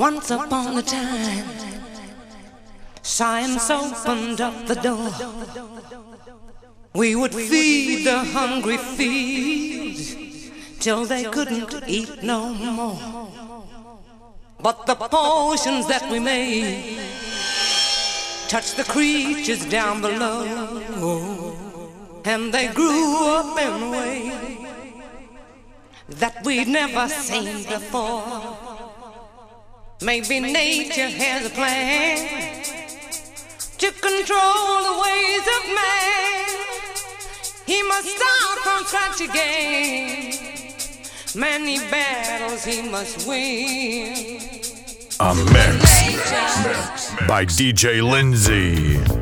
Once upon a time, science opened up the door. We would feed the hungry fields till they couldn't eat no more. But the potions that we made touched the creatures down below, and they grew up in a way that we'd never seen before. Maybe nature has a plan to control the ways of man. He must start from scratch again. Many battles he must win. A mix by DJ Lindsay.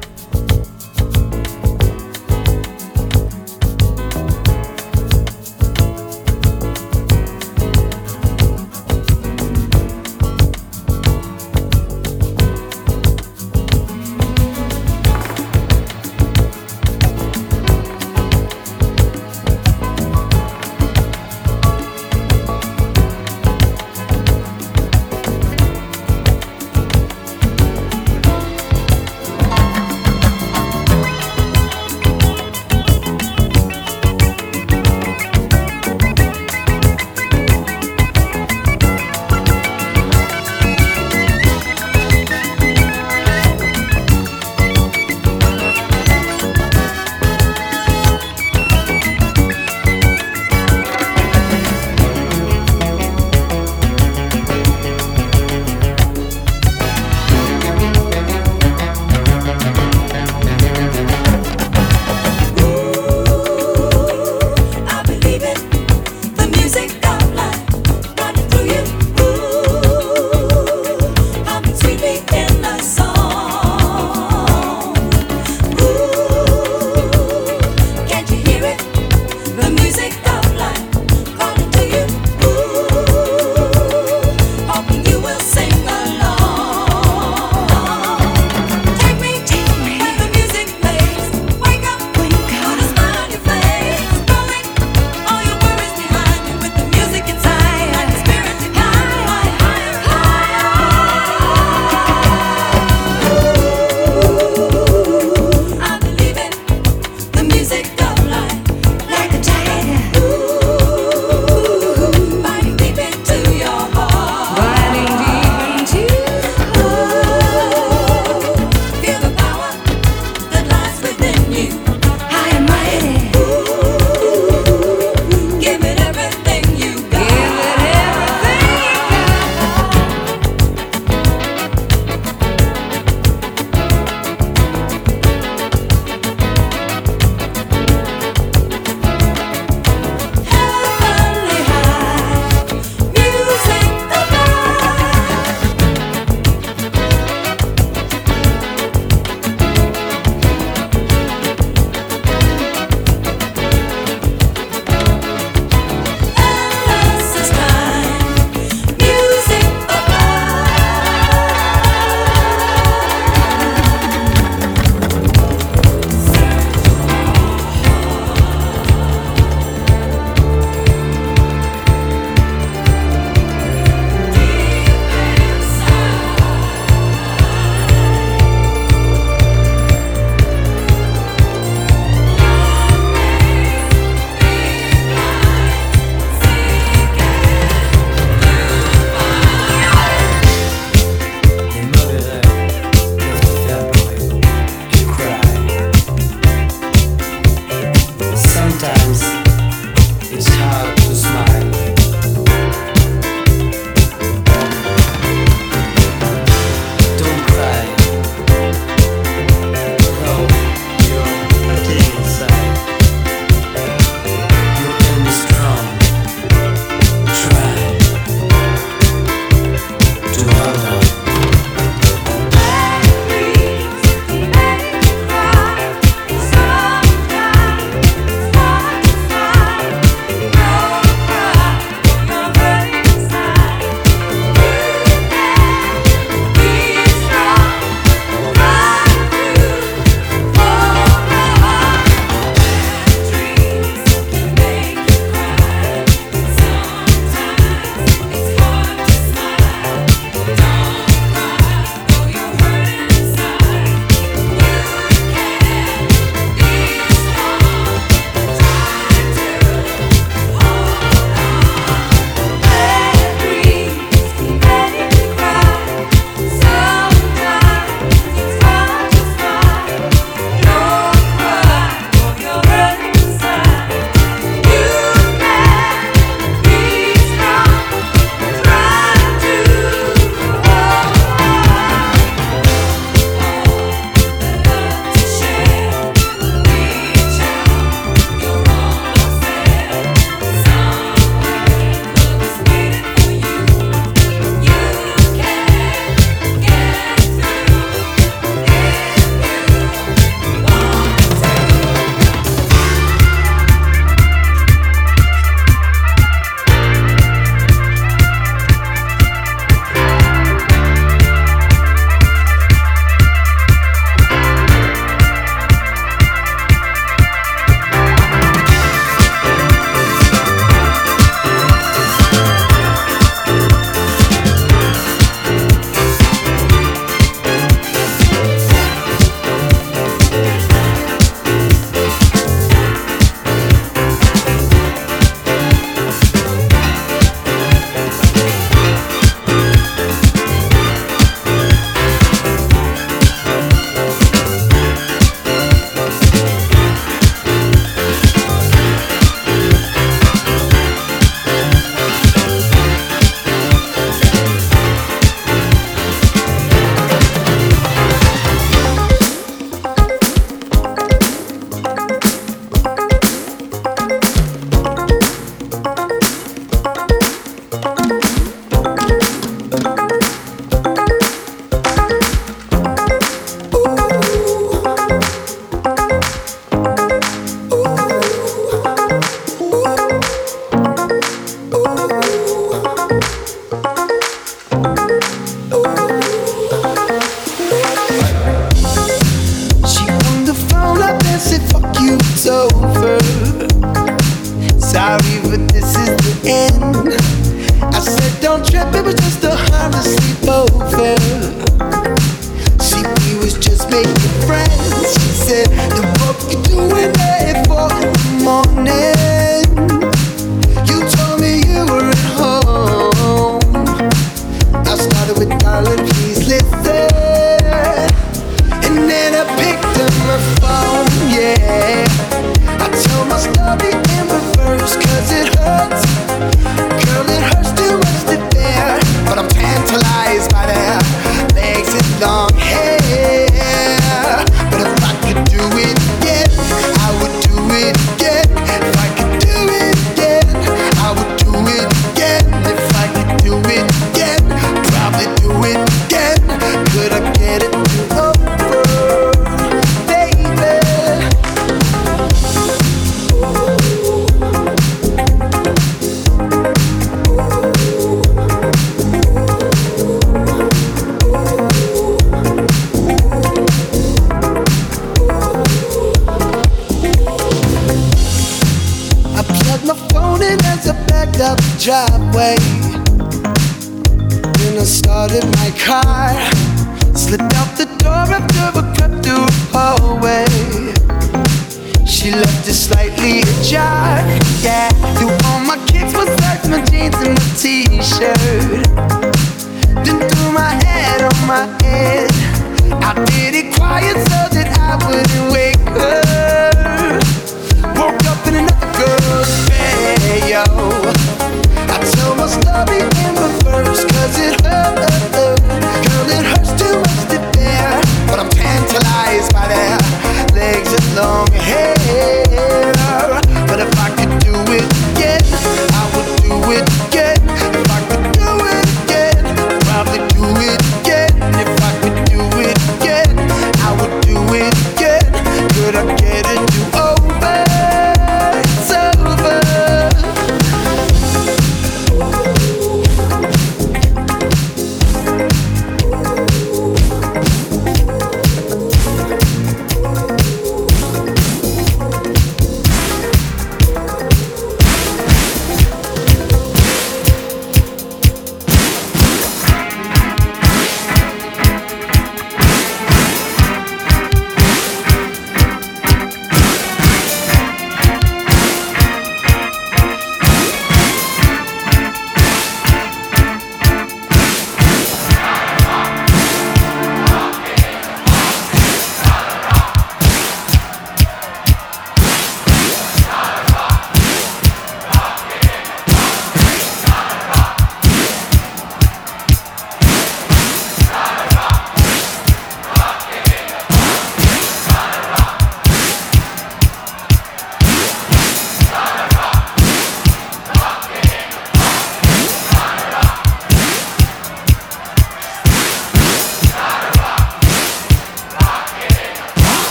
said, the work you're doing there for in the morning. Eh?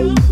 Supernature